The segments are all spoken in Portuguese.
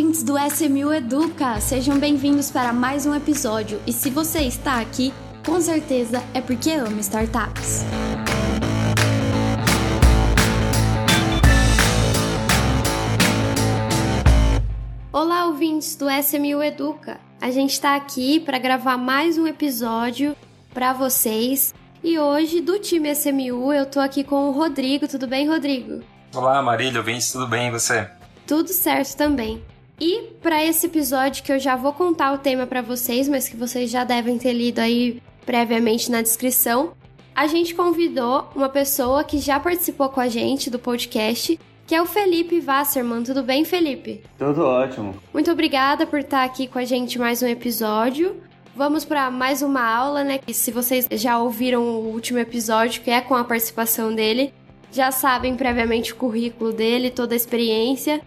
ouvintes do SMU Educa! Sejam bem-vindos para mais um episódio. E se você está aqui, com certeza é porque ama startups. Olá, ouvintes do SMU Educa! A gente está aqui para gravar mais um episódio para vocês. E hoje, do time SMU, eu tô aqui com o Rodrigo. Tudo bem, Rodrigo? Olá, Marília, ouvintes, tudo bem e você? Tudo certo também. E para esse episódio que eu já vou contar o tema para vocês, mas que vocês já devem ter lido aí previamente na descrição, a gente convidou uma pessoa que já participou com a gente do podcast, que é o Felipe Wasserman. Tudo bem, Felipe? Tudo ótimo. Muito obrigada por estar aqui com a gente mais um episódio. Vamos para mais uma aula, né? E se vocês já ouviram o último episódio, que é com a participação dele, já sabem previamente o currículo dele, toda a experiência.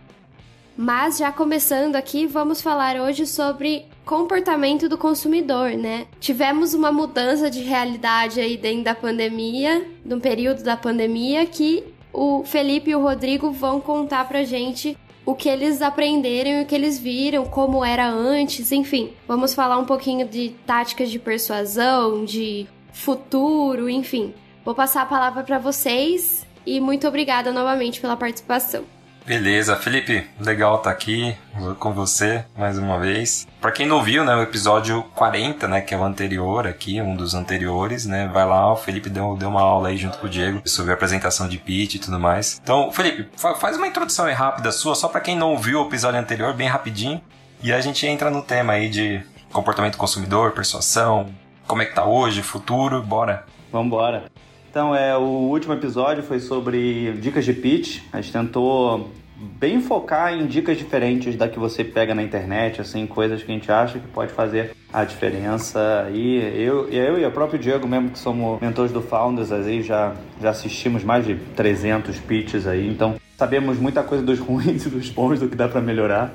Mas já começando aqui, vamos falar hoje sobre comportamento do consumidor, né? Tivemos uma mudança de realidade aí dentro da pandemia, no período da pandemia, que o Felipe e o Rodrigo vão contar pra gente o que eles aprenderam e o que eles viram, como era antes, enfim. Vamos falar um pouquinho de táticas de persuasão, de futuro, enfim. Vou passar a palavra para vocês e muito obrigada novamente pela participação. Beleza, Felipe, legal estar tá aqui com você mais uma vez. Para quem não viu, né, o episódio 40, né, que é o anterior aqui, um dos anteriores, né, vai lá, o Felipe deu, deu uma aula aí junto com o Diego sobre a apresentação de pitch e tudo mais. Então, Felipe, faz uma introdução aí rápida sua, só para quem não viu o episódio anterior, bem rapidinho, e a gente entra no tema aí de comportamento consumidor, persuasão, como é que tá hoje, futuro, bora. Vambora. Então, é, o último episódio foi sobre dicas de pitch. A gente tentou bem focar em dicas diferentes da que você pega na internet, assim, coisas que a gente acha que pode fazer a diferença. E eu, eu e o próprio Diego, mesmo que somos mentores do Founders, aí já, já assistimos mais de 300 pitches aí, então sabemos muita coisa dos ruins e dos bons, do que dá para melhorar.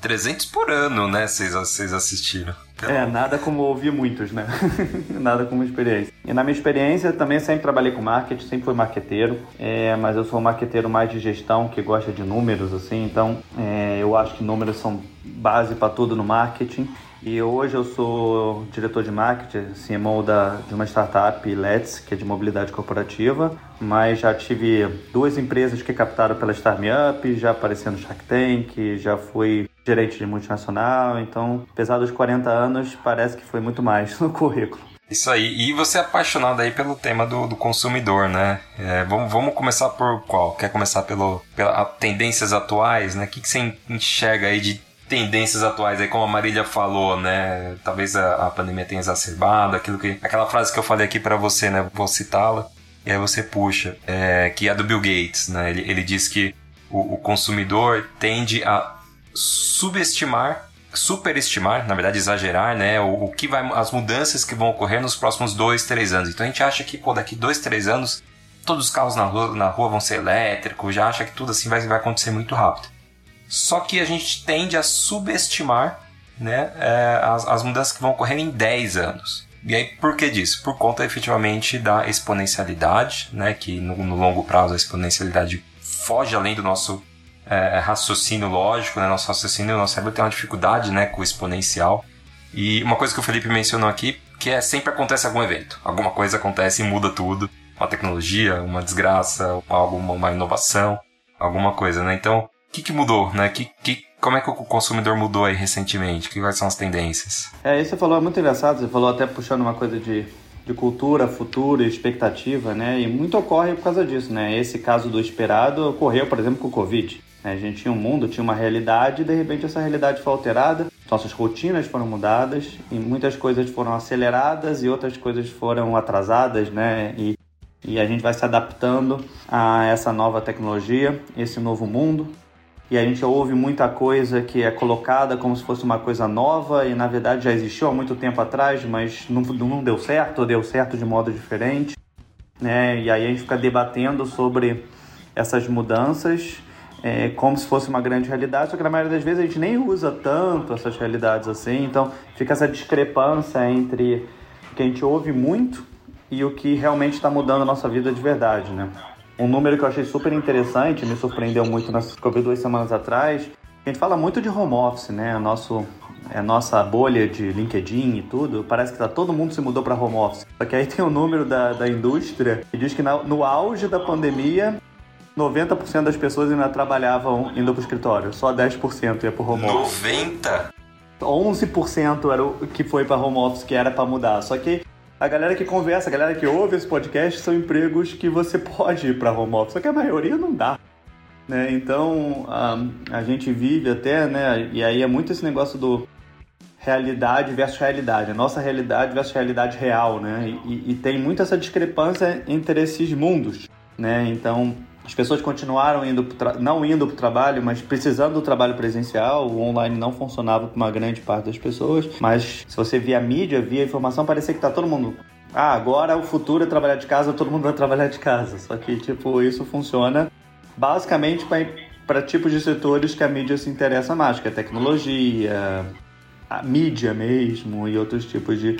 300 por ano, né? Vocês assistiram. É, nada como ouvir muitos, né? nada como experiência. E na minha experiência, também sempre trabalhei com marketing, sempre fui marqueteiro, é, mas eu sou um marqueteiro mais de gestão, que gosta de números, assim, então é, eu acho que números são base para tudo no marketing. E hoje eu sou diretor de marketing, CMO da, de uma startup, Let's, que é de mobilidade corporativa, mas já tive duas empresas que captaram pela Startup, já apareci no Shark Tank, já fui gerente de multinacional, então, apesar dos 40 anos, parece que foi muito mais no currículo. Isso aí. E você é apaixonado aí pelo tema do, do consumidor, né? É, vamos, vamos começar por qual? Quer começar pelo, pelas tendências atuais, né? O que, que você enxerga aí de tendências atuais aí, como a Marília falou, né? Talvez a, a pandemia tenha exacerbado aquilo que. Aquela frase que eu falei aqui para você, né? Vou citá-la. E aí você puxa, é, que é do Bill Gates, né? Ele, ele diz que o, o consumidor tende a subestimar, superestimar, na verdade exagerar, né, o, o, que vai, as mudanças que vão ocorrer nos próximos dois, três anos. Então a gente acha que, pô, daqui dois, três anos, todos os carros na rua, na rua vão ser elétricos, já acha que tudo assim vai, vai acontecer muito rápido. Só que a gente tende a subestimar, né, é, as, as mudanças que vão ocorrer em 10 anos. E aí, por que disso? Por conta efetivamente da exponencialidade, né? Que no, no longo prazo a exponencialidade foge além do nosso é, raciocínio lógico, né? Nosso raciocínio, nosso cérebro tem uma dificuldade, né, com o exponencial. E uma coisa que o Felipe mencionou aqui, que é sempre acontece algum evento. Alguma coisa acontece e muda tudo. Uma tecnologia, uma desgraça, alguma uma inovação, alguma coisa, né? Então, que, que mudou, né? Que, que, como é que o consumidor mudou aí recentemente? Quais são as tendências? É, isso você falou é muito engraçado. Você falou até puxando uma coisa de, de cultura, futuro, expectativa, né? E muito ocorre por causa disso, né? Esse caso do esperado ocorreu, por exemplo, com o Covid. Né? A gente tinha um mundo, tinha uma realidade e de repente essa realidade foi alterada, nossas rotinas foram mudadas e muitas coisas foram aceleradas e outras coisas foram atrasadas, né? E, e a gente vai se adaptando a essa nova tecnologia, esse novo mundo. E a gente ouve muita coisa que é colocada como se fosse uma coisa nova e na verdade já existiu há muito tempo atrás, mas não, não deu certo, ou deu certo de modo diferente. Né? E aí a gente fica debatendo sobre essas mudanças é, como se fosse uma grande realidade, só que na maioria das vezes a gente nem usa tanto essas realidades assim, então fica essa discrepância entre o que a gente ouve muito e o que realmente está mudando a nossa vida de verdade, né? Um número que eu achei super interessante, me surpreendeu muito nas que eu vi duas semanas atrás, A gente fala muito de home office, né? Nosso é a nossa bolha de LinkedIn e tudo, parece que tá, todo mundo se mudou para home office. Só que aí tem o um número da, da indústria que diz que na, no auge da pandemia, 90% das pessoas ainda trabalhavam indo para o escritório, só 10% ia para home office. 90%? 11% era o que foi para home office, que era para mudar. Só que a galera que conversa, a galera que ouve esse podcast são empregos que você pode ir para home office, só que a maioria não dá. Né? Então a, a gente vive até, né? E aí é muito esse negócio do realidade versus realidade, a nossa realidade versus realidade real, né? E, e tem muito essa discrepância entre esses mundos, né? Então as pessoas continuaram indo não indo para o trabalho, mas precisando do trabalho presencial. O online não funcionava para uma grande parte das pessoas. Mas se você via a mídia, via a informação, parecia que tá todo mundo. Ah, agora o futuro é trabalhar de casa, todo mundo vai trabalhar de casa. Só que, tipo, isso funciona basicamente para tipos de setores que a mídia se interessa mais, que é tecnologia, a mídia mesmo e outros tipos de,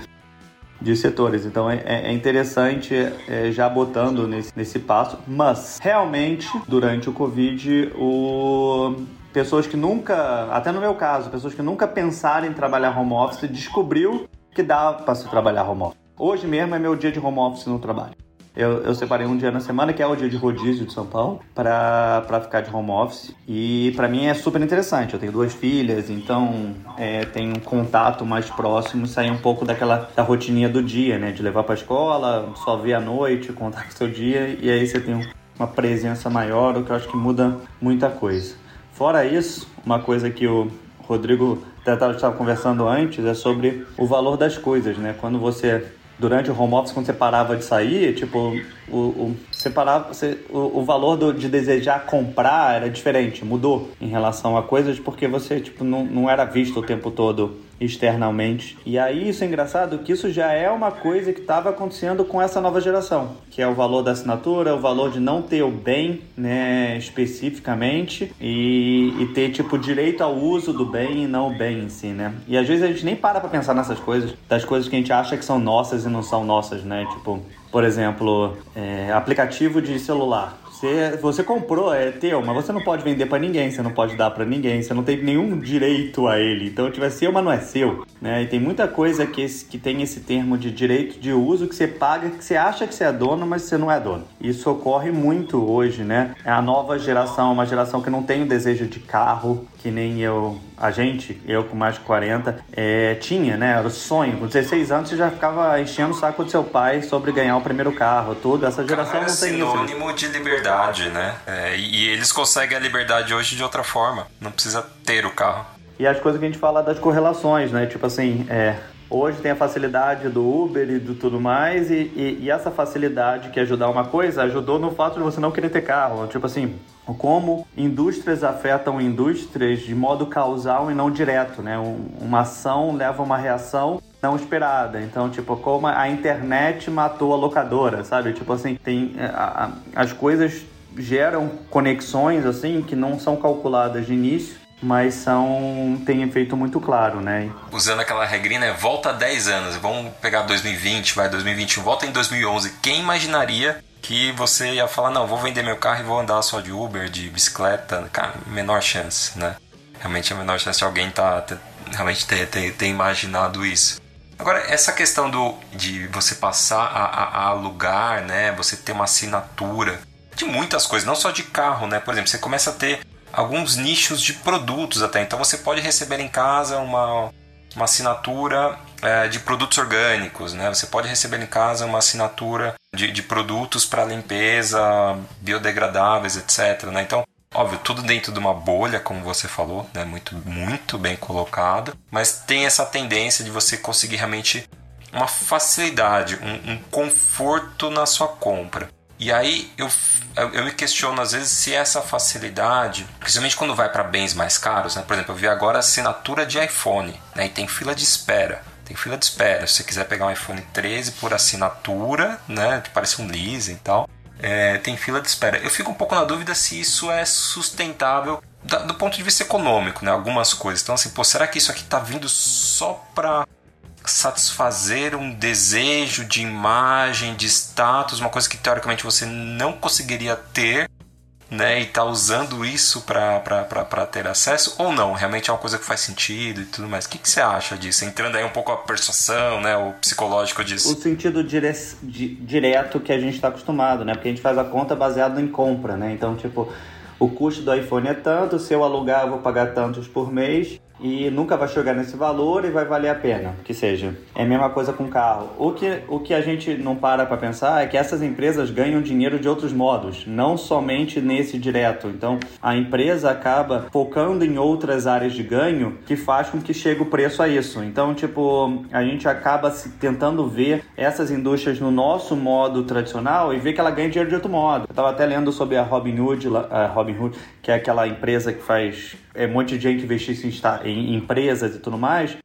de setores. Então é, é interessante é, já botando nesse, nesse passo, mas realmente durante o Covid o pessoas que nunca, até no meu caso, pessoas que nunca pensaram em trabalhar home office descobriu que dá para se trabalhar home office. Hoje mesmo é meu dia de home office no trabalho. Eu, eu separei um dia na semana, que é o dia de rodízio de São Paulo, para ficar de home office. E para mim é super interessante. Eu tenho duas filhas, então é, tem um contato mais próximo, sair um pouco daquela da rotininha do dia, né? De levar para escola, só ver à noite, contar o seu dia, e aí você tem uma presença maior, o que eu acho que muda muita coisa. Fora isso, uma coisa que o Rodrigo estava conversando antes é sobre o valor das coisas, né? Quando você durante o home office, quando você parava de sair, tipo, o, o, você parava, você, o, o valor do, de desejar comprar era diferente, mudou em relação a coisas porque você, tipo, não, não era visto o tempo todo externamente. E aí isso é engraçado que isso já é uma coisa que estava acontecendo com essa nova geração, que é o valor da assinatura, o valor de não ter o bem, né, especificamente e, e ter tipo direito ao uso do bem e não o bem em si, né? E às vezes a gente nem para para pensar nessas coisas, das coisas que a gente acha que são nossas e não são nossas, né? Tipo, por exemplo, é, aplicativo de celular. Você, você comprou, é teu, mas você não pode vender para ninguém, você não pode dar para ninguém, você não tem nenhum direito a ele. Então, tiver seu, mas não é seu. Né? E tem muita coisa que, esse, que tem esse termo de direito de uso que você paga, que você acha que você é dono, mas você não é dono. Isso ocorre muito hoje, né? É a nova geração, uma geração que não tem o desejo de carro, que nem eu, a gente, eu com mais de 40, é, tinha, né? Era o sonho. Com 16 anos você já ficava enchendo o saco do seu pai sobre ganhar o primeiro carro, tudo. Essa geração não tem isso. É sinônimo de liberdade, né? É, e eles conseguem a liberdade hoje de outra forma. Não precisa ter o carro. E as coisas que a gente fala das correlações, né? Tipo assim, é, hoje tem a facilidade do Uber e do tudo mais, e, e, e, essa facilidade que ajudar uma coisa ajudou no fato de você não querer ter carro. Tipo assim, como indústrias afetam indústrias de modo causal e não direto, né? Um, uma ação leva uma reação não esperada. Então, tipo, como a internet matou a locadora, sabe? Tipo assim, tem é, a, a, as coisas geram conexões assim que não são calculadas de início mas são tem efeito muito claro, né? Usando aquela regrinha, né? volta 10 anos, vamos pegar 2020, vai 2021, volta em 2011. Quem imaginaria que você ia falar, não, vou vender meu carro e vou andar só de Uber, de bicicleta? Cara, menor chance, né? Realmente a menor chance de alguém tá, tá realmente ter, ter, ter, imaginado isso. Agora, essa questão do, de você passar a, a, a alugar, né? Você ter uma assinatura de muitas coisas, não só de carro, né? Por exemplo, você começa a ter alguns nichos de produtos até. Então você pode receber em casa uma, uma assinatura é, de produtos orgânicos, né? Você pode receber em casa uma assinatura de, de produtos para limpeza, biodegradáveis, etc. Né? Então, óbvio, tudo dentro de uma bolha, como você falou, né? Muito, muito bem colocado. Mas tem essa tendência de você conseguir realmente uma facilidade, um, um conforto na sua compra. E aí eu, eu me questiono às vezes se essa facilidade, principalmente quando vai para bens mais caros, né? por exemplo, eu vi agora assinatura de iPhone né? e tem fila de espera. Tem fila de espera. Se você quiser pegar um iPhone 13 por assinatura, né? que parece um leasing e tal, é, tem fila de espera. Eu fico um pouco na dúvida se isso é sustentável do ponto de vista econômico, né? Algumas coisas. Então, assim, pô, será que isso aqui tá vindo só para satisfazer um desejo de imagem, de status, uma coisa que teoricamente você não conseguiria ter né, e tá usando isso para ter acesso ou não? Realmente é uma coisa que faz sentido e tudo mais. O que, que você acha disso? Entrando aí um pouco a persuasão, né, o psicológico disso. O sentido dire direto que a gente está acostumado, né? Porque a gente faz a conta baseado em compra, né? Então, tipo, o custo do iPhone é tanto, se eu alugar eu vou pagar tantos por mês e nunca vai chegar nesse valor e vai valer a pena, que seja. É a mesma coisa com carro. O que, o que a gente não para para pensar é que essas empresas ganham dinheiro de outros modos, não somente nesse direto. Então, a empresa acaba focando em outras áreas de ganho que faz com que chegue o preço a isso. Então, tipo, a gente acaba tentando ver essas indústrias no nosso modo tradicional e ver que ela ganha dinheiro de outro modo. Eu estava até lendo sobre a Robinhood, a Robinhood, que é aquela empresa que faz é, um monte de gente investir em, em empresas e tudo mais,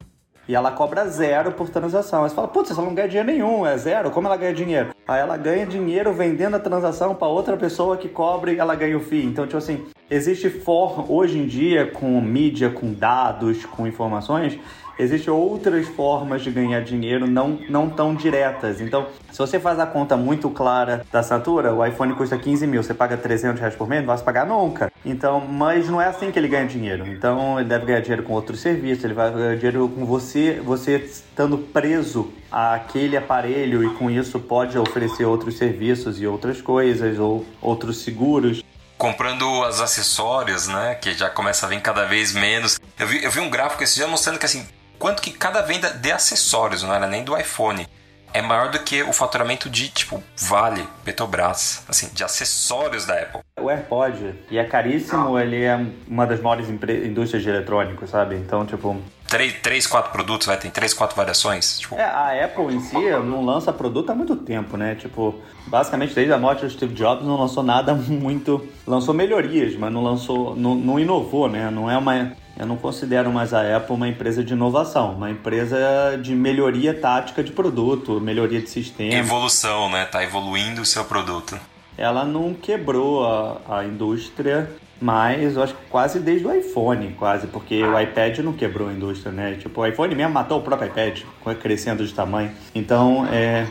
e ela cobra zero por transação. Aí você fala, putz, ela não ganha dinheiro nenhum, é zero, como ela ganha dinheiro? Aí ela ganha dinheiro vendendo a transação para outra pessoa que cobre e ela ganha o FII. Então, tipo assim, existe forma, hoje em dia, com mídia, com dados, com informações, existem outras formas de ganhar dinheiro não, não tão diretas. Então, se você faz a conta muito clara da assinatura, o iPhone custa 15 mil, você paga 300 reais por mês, não vai pagar nunca. Então, mas não é assim que ele ganha dinheiro. Então, ele deve ganhar dinheiro com outros serviços, ele vai ganhar dinheiro com você, você estando preso àquele aparelho e com isso pode oferecer outros serviços e outras coisas ou outros seguros comprando os acessórios, né? Que já começa a vir cada vez menos. Eu vi, eu vi um gráfico esse dia mostrando que assim, quanto que cada venda de acessórios, não era nem do iPhone, é maior do que o faturamento de, tipo, Vale, Petrobras, assim, de acessórios da Apple. O AirPod, e é caríssimo, ele é uma das maiores indústrias de eletrônicos, sabe? Então, tipo... Três, três, quatro produtos, vai, tem três, quatro variações? Tipo... É, a Apple em si não lança produto há muito tempo, né? Tipo, basicamente desde a morte do Steve Jobs não lançou nada muito... Lançou melhorias, mas não lançou... Não, não inovou, né? Não é uma eu não considero mais a Apple uma empresa de inovação, uma empresa de melhoria tática de produto, melhoria de sistema. Evolução, né? Tá evoluindo o seu produto. Ela não quebrou a, a indústria, mas eu acho que quase desde o iPhone, quase, porque o iPad não quebrou a indústria, né? Tipo, o iPhone mesmo matou o próprio iPad, crescendo de tamanho. Então, é,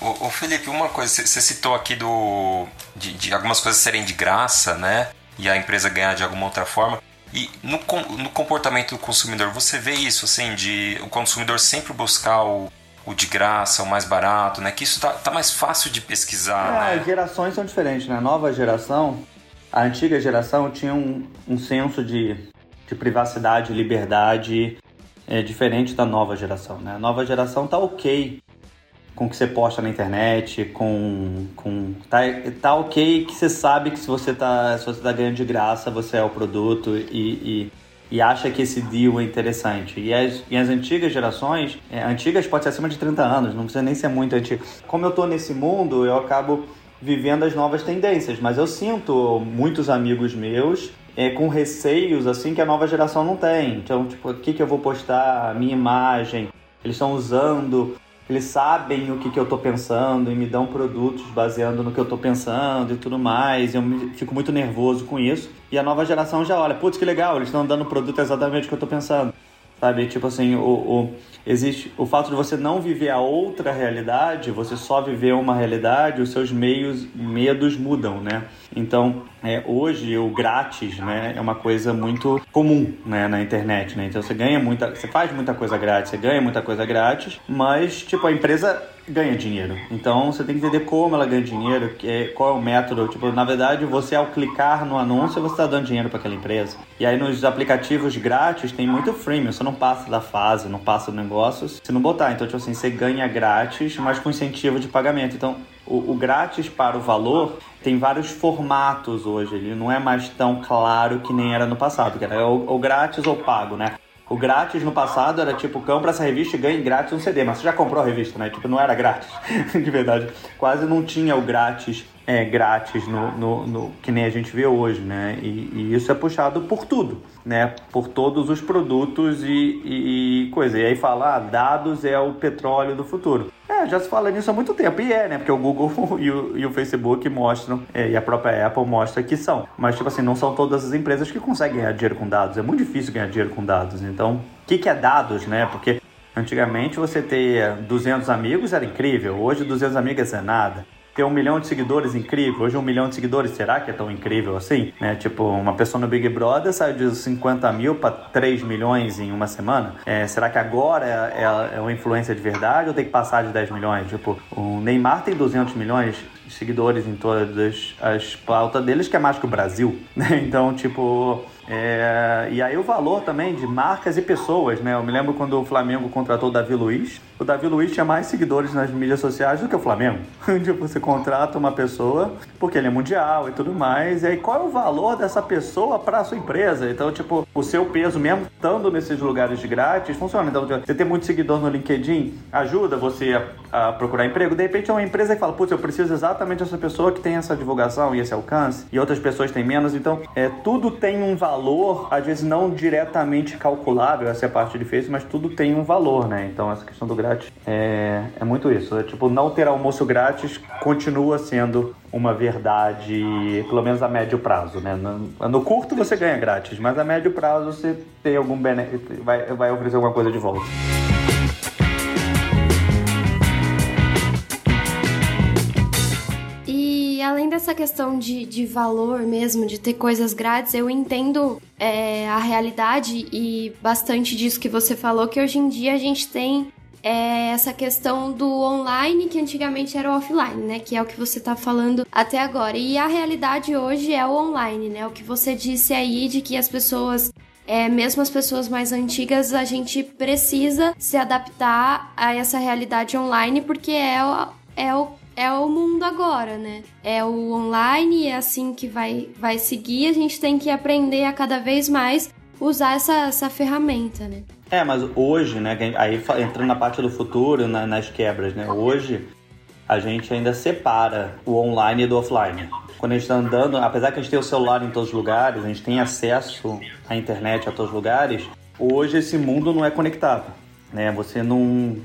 Ô, Felipe, uma coisa, você citou aqui do de, de, algumas coisas serem de graça, né? E a empresa ganhar de alguma outra forma. E no, no comportamento do consumidor, você vê isso, assim, de o consumidor sempre buscar o, o de graça, o mais barato, né? Que isso tá, tá mais fácil de pesquisar, é, né? As gerações são diferentes, né? A nova geração, a antiga geração tinha um, um senso de, de privacidade, liberdade é, diferente da nova geração, né? A nova geração tá ok com o que você posta na internet, com. com tá, tá ok que você sabe que se você tá, se você tá ganhando de graça, você é o produto e, e, e acha que esse deal é interessante. E as, e as antigas gerações, é, antigas pode ser acima de 30 anos, não precisa nem ser muito antigo. Como eu tô nesse mundo, eu acabo vivendo as novas tendências, mas eu sinto muitos amigos meus é, com receios assim que a nova geração não tem. Então, tipo, o que, que eu vou postar, minha imagem, eles estão usando eles sabem o que, que eu estou pensando e me dão produtos baseando no que eu estou pensando e tudo mais. Eu fico muito nervoso com isso. E a nova geração já olha, putz, que legal, eles estão dando produto exatamente o que eu estou pensando. Sabe? Tipo assim, o, o, existe o fato de você não viver a outra realidade, você só viver uma realidade, os seus meios, medos mudam, né? Então, é, hoje o grátis, né, é uma coisa muito comum, né, na internet, né? Então você ganha muita, você faz muita coisa grátis, você ganha muita coisa grátis, mas tipo a empresa ganha dinheiro. Então você tem que entender como ela ganha dinheiro, que é, qual é o método. Tipo, na verdade, você ao clicar no anúncio, você está dando dinheiro para aquela empresa. E aí nos aplicativos grátis tem muito freemium, você não passa da fase, não passa do negócio se não botar. Então, tipo assim, você ganha grátis, mas com incentivo de pagamento. Então, o, o grátis para o valor tem vários formatos hoje. Ele não é mais tão claro que nem era no passado, que era o, o grátis ou pago, né? O grátis no passado era tipo, compra essa revista e ganhe grátis um CD, mas você já comprou a revista, né? Tipo, não era grátis, de verdade. Quase não tinha o grátis é, grátis no, no, no, que nem a gente vê hoje, né? E, e, isso é puxado por tudo, né? Por todos os produtos e, e, e coisa. E aí falar, ah, dados é o petróleo do futuro. É, já se fala nisso há muito tempo. E é, né? Porque o Google e o, e o Facebook mostram, é, e a própria Apple mostra que são. Mas, tipo assim, não são todas as empresas que conseguem ganhar dinheiro com dados. É muito difícil ganhar dinheiro com dados. Então, o que, que é dados, né? Porque antigamente você ter 200 amigos era incrível. Hoje, 200 amigos é nada. Ter um milhão de seguidores incrível. Hoje um milhão de seguidores, será que é tão incrível assim? Né? Tipo, uma pessoa no Big Brother saiu de 50 mil para 3 milhões em uma semana. É, será que agora é, é, é uma influência de verdade ou tem que passar de 10 milhões? Tipo, o Neymar tem 200 milhões de seguidores em todas as pautas deles, que é mais que o Brasil. Né? Então, tipo é, e aí o valor também de marcas e pessoas, né? Eu me lembro quando o Flamengo contratou o Davi Luiz. O Davi Luiz tinha mais seguidores nas mídias sociais do que o Flamengo. tipo, você contrata uma pessoa porque ele é mundial e tudo mais. E aí qual é o valor dessa pessoa para a sua empresa? Então, tipo, o seu peso mesmo estando nesses lugares de grátis funciona. Então, você ter muito seguidor no LinkedIn ajuda você a, a procurar emprego. De repente é uma empresa que fala, putz, eu preciso exatamente dessa pessoa que tem essa divulgação e esse alcance. E outras pessoas têm menos. Então, é, tudo tem um valor valor, às vezes não diretamente calculável, essa é a parte difícil, mas tudo tem um valor, né? Então essa questão do grátis é, é muito isso. É, tipo, não ter almoço grátis continua sendo uma verdade, pelo menos a médio prazo, né? No, no curto você ganha grátis, mas a médio prazo você tem algum benefício, vai, vai oferecer alguma coisa de volta. Além dessa questão de, de valor mesmo, de ter coisas grátis, eu entendo é, a realidade e bastante disso que você falou, que hoje em dia a gente tem é, essa questão do online, que antigamente era o offline, né? Que é o que você tá falando até agora. E a realidade hoje é o online, né? O que você disse aí de que as pessoas é, mesmo as pessoas mais antigas, a gente precisa se adaptar a essa realidade online porque é é o é o mundo agora, né? É o online, é assim que vai, vai seguir. A gente tem que aprender a cada vez mais usar essa, essa ferramenta, né? É, mas hoje, né? Aí entrando na parte do futuro, na, nas quebras, né? Hoje a gente ainda separa o online do offline. Quando a gente está andando, apesar que a gente tem o celular em todos os lugares, a gente tem acesso à internet a todos os lugares, hoje esse mundo não é conectado. Né? Você não,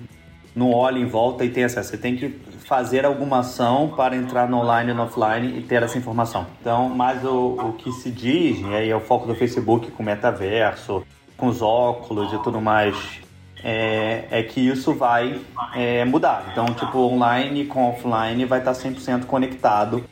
não olha em volta e tem acesso. Você tem que fazer alguma ação para entrar no online e no offline e ter essa informação. Então, mas o, o que se diz, e aí é o foco do Facebook com o metaverso, com os óculos e tudo mais, é, é que isso vai é, mudar. Então, tipo, online com offline vai estar 100% conectado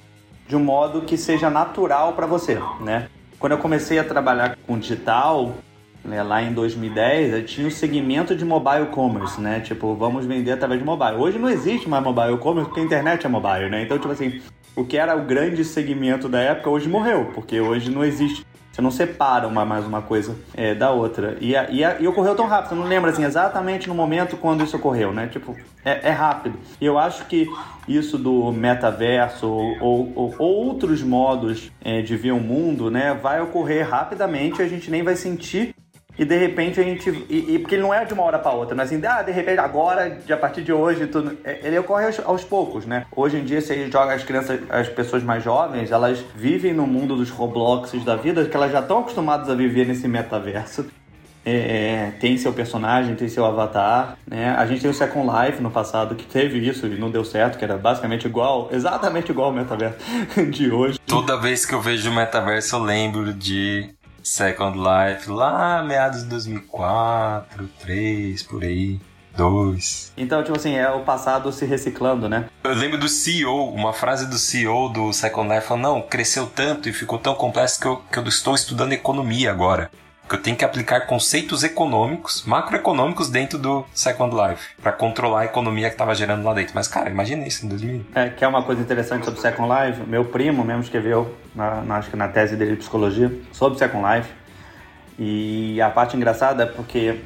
de um modo que seja natural para você, né? Quando eu comecei a trabalhar com digital, né, lá em 2010, tinha o segmento de mobile commerce, né? Tipo, vamos vender através de mobile. Hoje não existe mais mobile commerce porque a internet é mobile, né? Então, tipo assim, o que era o grande segmento da época hoje morreu, porque hoje não existe. Você não separa uma mais uma coisa é, da outra. E, a, e, a, e, ocorreu tão rápido, você não lembra assim, exatamente no momento quando isso ocorreu, né? Tipo, é, é rápido. E eu acho que isso do metaverso ou, ou, ou outros modos é, de ver o mundo, né, vai ocorrer rapidamente e a gente nem vai sentir e de repente a gente. E, e, porque ele não é de uma hora para outra, não é assim, ah, de repente agora, de, a partir de hoje, tudo. É, ele ocorre aos, aos, poucos, né? Hoje em dia, se a joga as crianças, as pessoas mais jovens, elas vivem no mundo dos Robloxes da vida, que elas já estão acostumadas a viver nesse metaverso. É, é, tem seu personagem, tem seu avatar, né? A gente tem o Second Life no passado que teve isso e não deu certo, que era basicamente igual, exatamente igual ao metaverso de hoje. Toda vez que eu vejo o metaverso eu lembro de Second Life lá meados de 2004, 2003, por aí. 2. Então, tipo assim, é o passado se reciclando, né? Eu lembro do CEO, uma frase do CEO do Second Life falou: Não, cresceu tanto e ficou tão complexo que eu, que eu estou estudando economia agora que eu tenho que aplicar conceitos econômicos, macroeconômicos dentro do Second Life, para controlar a economia que estava gerando lá dentro. Mas, cara, imagina isso em 2000. É, que é uma coisa interessante sobre Second Life. Meu primo mesmo escreveu, na, na, acho que na tese dele de psicologia, sobre Second Life. E a parte engraçada é porque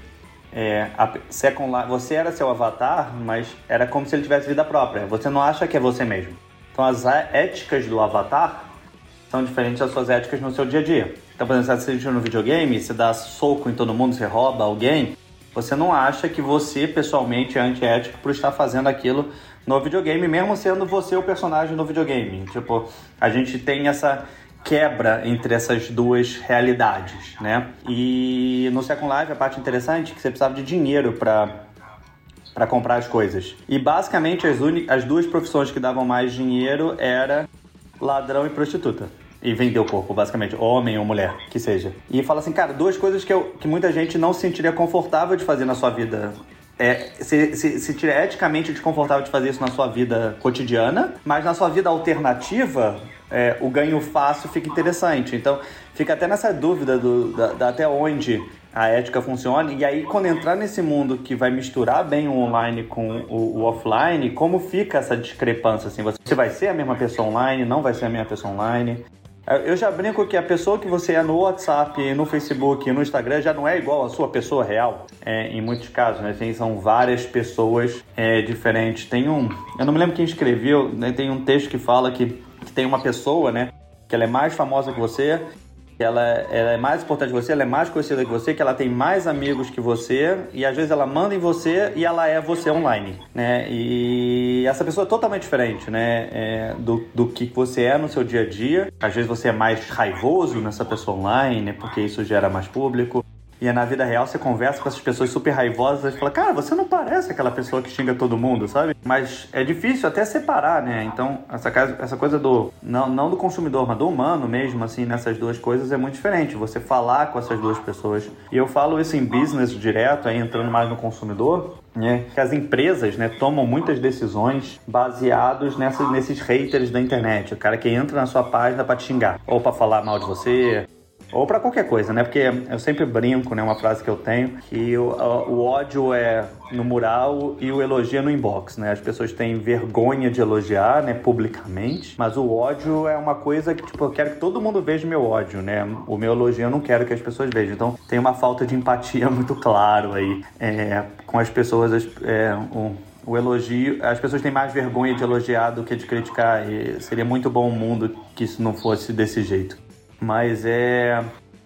é, a Second Life, você era seu avatar, mas era como se ele tivesse vida própria. Você não acha que é você mesmo. Então as éticas do avatar são diferentes das suas éticas no seu dia a dia. Exemplo, se você no videogame, você dá soco em todo mundo, você rouba alguém, você não acha que você pessoalmente é antiético por estar fazendo aquilo no videogame, mesmo sendo você o personagem no videogame. Tipo, a gente tem essa quebra entre essas duas realidades, né? E no Second Life a parte interessante é que você precisava de dinheiro para para comprar as coisas. E basicamente as, as duas profissões que davam mais dinheiro era ladrão e prostituta e vender o corpo, basicamente, homem ou mulher, que seja. E fala assim, cara, duas coisas que, eu, que muita gente não se sentiria confortável de fazer na sua vida é, se, se, se tiver eticamente desconfortável de fazer isso na sua vida cotidiana, mas na sua vida alternativa, é, o ganho fácil fica interessante. Então, fica até nessa dúvida do, da, da até onde a ética funciona. E aí, quando entrar nesse mundo que vai misturar bem o online com o, o, offline, como fica essa discrepância? Assim, você vai ser a mesma pessoa online, não vai ser a mesma pessoa online? Eu já brinco que a pessoa que você é no WhatsApp, no Facebook, no Instagram já não é igual à sua pessoa real, é, em muitos casos, né? Tem, são várias pessoas é, diferentes. Tem um, eu não me lembro quem escreveu, né? tem um texto que fala que, que tem uma pessoa, né? Que ela é mais famosa que você ela, ela, é mais importante que você, ela é mais conhecida que você, que ela tem mais amigos que você e às vezes ela manda em você e ela é você online, né? E essa pessoa é totalmente diferente, né? É, do, do que você é no seu dia a dia. Às vezes você é mais raivoso nessa pessoa online, né? Porque isso gera mais público. E na vida real você conversa com essas pessoas super raivosas e fala, cara, você não parece aquela pessoa que xinga todo mundo, sabe? Mas é difícil até separar, né? Então, essa, essa coisa do. Não, não do consumidor, mas do humano mesmo, assim, nessas duas coisas é muito diferente. Você falar com essas duas pessoas. E eu falo isso em business direto, aí entrando mais no consumidor, né, que as empresas né, tomam muitas decisões baseados nessas, nesses haters da internet. O cara que entra na sua página para te xingar, ou para falar mal de você, ou para qualquer coisa, né? Porque eu sempre brinco, né? Uma frase que eu tenho, que o, o ódio é no mural e o elogio é no inbox, né? As pessoas têm vergonha de elogiar, né? Publicamente, mas o ódio é uma coisa que, tipo, eu quero que todo mundo veja meu ódio, né? O meu elogio eu não quero que as pessoas vejam. Então, tem uma falta de empatia muito claro aí é, com as pessoas, é, o elogio, as pessoas têm mais vergonha de elogiar do que de criticar. E seria muito bom o mundo que isso não fosse desse jeito. Mas é.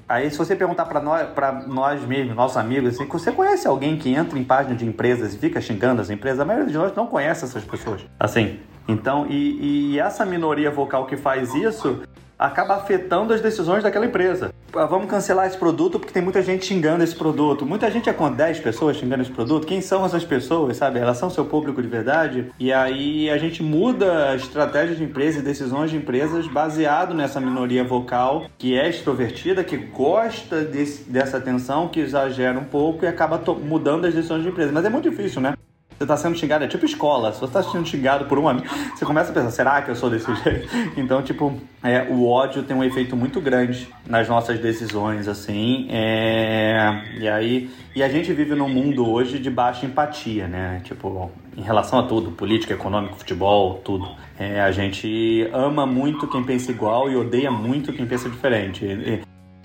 Aí, se você perguntar para nós, pra nós mesmos, nossos amigos, assim, você conhece alguém que entra em página de empresas e fica xingando as empresas? A maioria de nós não conhece essas pessoas. Assim, então, e, e essa minoria vocal que faz isso acaba afetando as decisões daquela empresa. Ah, vamos cancelar esse produto porque tem muita gente xingando esse produto. Muita gente é com 10 pessoas xingando esse produto. Quem são essas pessoas, sabe? Elas são seu público de verdade. E aí a gente muda a estratégia de empresa e decisões de empresas baseado nessa minoria vocal que é extrovertida, que gosta desse, dessa atenção, que exagera um pouco e acaba mudando as decisões de empresa. Mas é muito difícil, né? Você está sendo xingado, é tipo escola. Se você está sendo xingado por um amigo, você começa a pensar, será que eu sou desse jeito? Então, tipo, é, o ódio tem um efeito muito grande nas nossas decisões, assim. É, e aí, e a gente vive num mundo hoje de baixa empatia, né? Tipo, em relação a tudo, política, econômico, futebol, tudo. É, a gente ama muito quem pensa igual e odeia muito quem pensa diferente. E,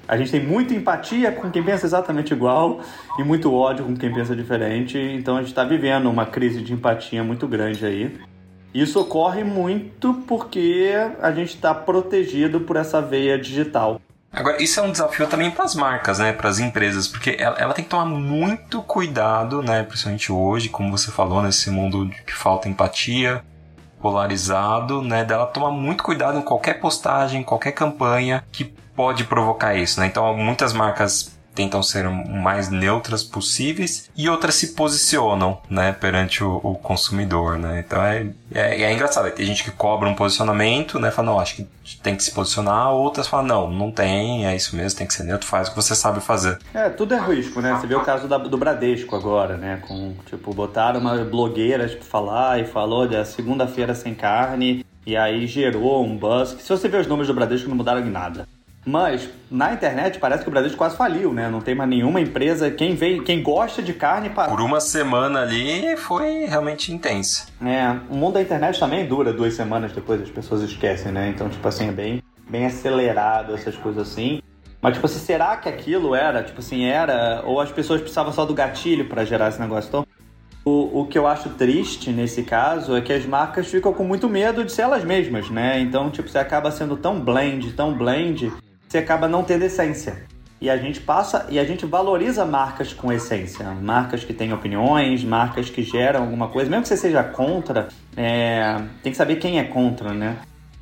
a gente tem muita empatia com quem pensa exatamente igual e muito ódio com quem pensa diferente. Então a gente está vivendo uma crise de empatia muito grande aí. Isso ocorre muito porque a gente está protegido por essa veia digital. Agora, isso é um desafio também para as marcas, né, para as empresas, porque ela, ela, tem que tomar muito cuidado, né, principalmente hoje, como você falou, nesse mundo que falta empatia, polarizado, né, dela tomar muito cuidado em qualquer postagem, qualquer campanha que pode provocar isso, né? Então, muitas marcas tentam ser o mais neutras possíveis e outras se posicionam, né, perante o, o consumidor, né? Então é, é, é, engraçado, tem gente que cobra um posicionamento, né, fala, não, acho que tem que se posicionar, outras falam, não, não tem, é isso mesmo, tem que ser neutro, faz o que você sabe fazer. É, tudo é risco, né? Você vê o caso da, do Bradesco agora, né, com, tipo, botaram uma blogueira, tipo, falar e falou da segunda-feira sem carne, e aí gerou um buzz, que se você ver os números do Bradesco não mudaram em nada. Mas na internet parece que o Brasil quase faliu, né? Não tem mais nenhuma empresa. Quem vem, quem gosta de carne para. Por uma semana ali foi realmente intenso. É, o mundo da internet também dura duas semanas depois as pessoas esquecem, né? Então, tipo assim, é bem, bem acelerado essas coisas assim. Mas, tipo assim, será que aquilo era, tipo assim, era. Ou as pessoas precisavam só do gatilho para gerar esse negócio? Então, o, o que eu acho triste nesse caso é que as marcas ficam com muito medo de ser elas mesmas, né? Então, tipo, você acaba sendo tão blend, tão blend, você acaba não tendo essência. E a gente passa e a gente valoriza marcas com essência, marcas que têm opiniões, marcas que geram alguma coisa, mesmo que você seja contra, é... tem que saber quem é contra, né?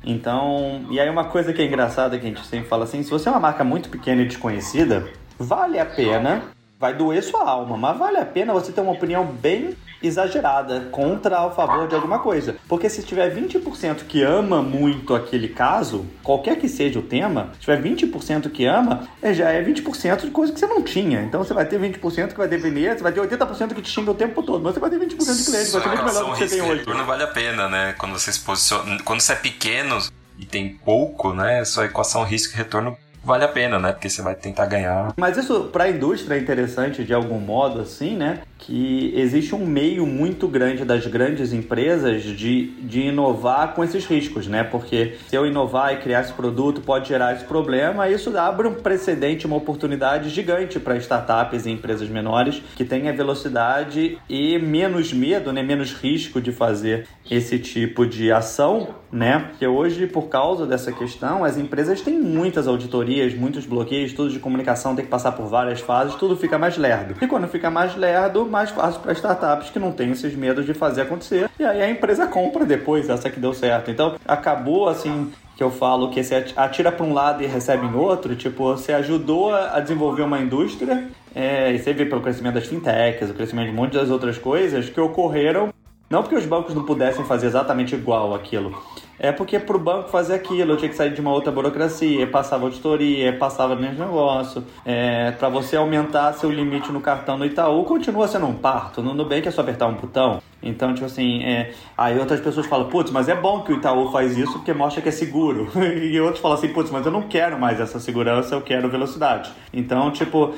Então, e aí uma coisa que é engraçada que a gente sempre fala assim, se você é uma marca muito pequena e desconhecida, vale a pena, vai doer sua alma, mas vale a pena você ter uma opinião bem exagerada contra a favor de alguma coisa. Porque se tiver 20% que ama muito aquele caso, qualquer que seja o tema, se tiver 20% que ama, é, já é 20% de coisa que você não tinha. Então você vai ter 20% que vai depender, você vai ter 80% que te xinga o tempo todo, mas você vai ter 20% de cliente, vai ser muito melhor do que você tem hoje. Não vale a pena, né? Quando você se posiciona, quando você é pequeno e tem pouco, né? Sua equação risco e retorno vale a pena, né? Porque você vai tentar ganhar. Mas isso para a indústria é interessante de algum modo, assim, né? Que existe um meio muito grande das grandes empresas de, de inovar com esses riscos, né? Porque se eu inovar e criar esse produto pode gerar esse problema, isso abre um precedente, uma oportunidade gigante para startups e empresas menores que tenham velocidade e menos medo, né? Menos risco de fazer esse tipo de ação, né? Porque hoje, por causa dessa questão, as empresas têm muitas auditorias, muitos bloqueios, tudo de comunicação tem que passar por várias fases, tudo fica mais lerdo. E quando fica mais lerdo, mais fácil para startups que não têm esses medos de fazer acontecer. E aí a empresa compra depois, essa que deu certo. Então, acabou assim que eu falo que você atira para um lado e recebe em outro, tipo, você ajudou a desenvolver uma indústria, é, e você vê pelo crescimento das fintechs, o crescimento de um monte das outras coisas que ocorreram não porque os bancos não pudessem fazer exatamente igual aquilo. É porque para o banco fazer aquilo eu tinha que sair de uma outra burocracia, passava auditoria, passava nesse negócio. É, para você aumentar seu limite no cartão no Itaú, continua sendo um parto. No Nubank é só apertar um botão. Então, tipo assim, é... aí outras pessoas falam, putz, mas é bom que o Itaú faz isso porque mostra que é seguro. e outros falam assim, putz, mas eu não quero mais essa segurança, eu quero velocidade. Então, tipo,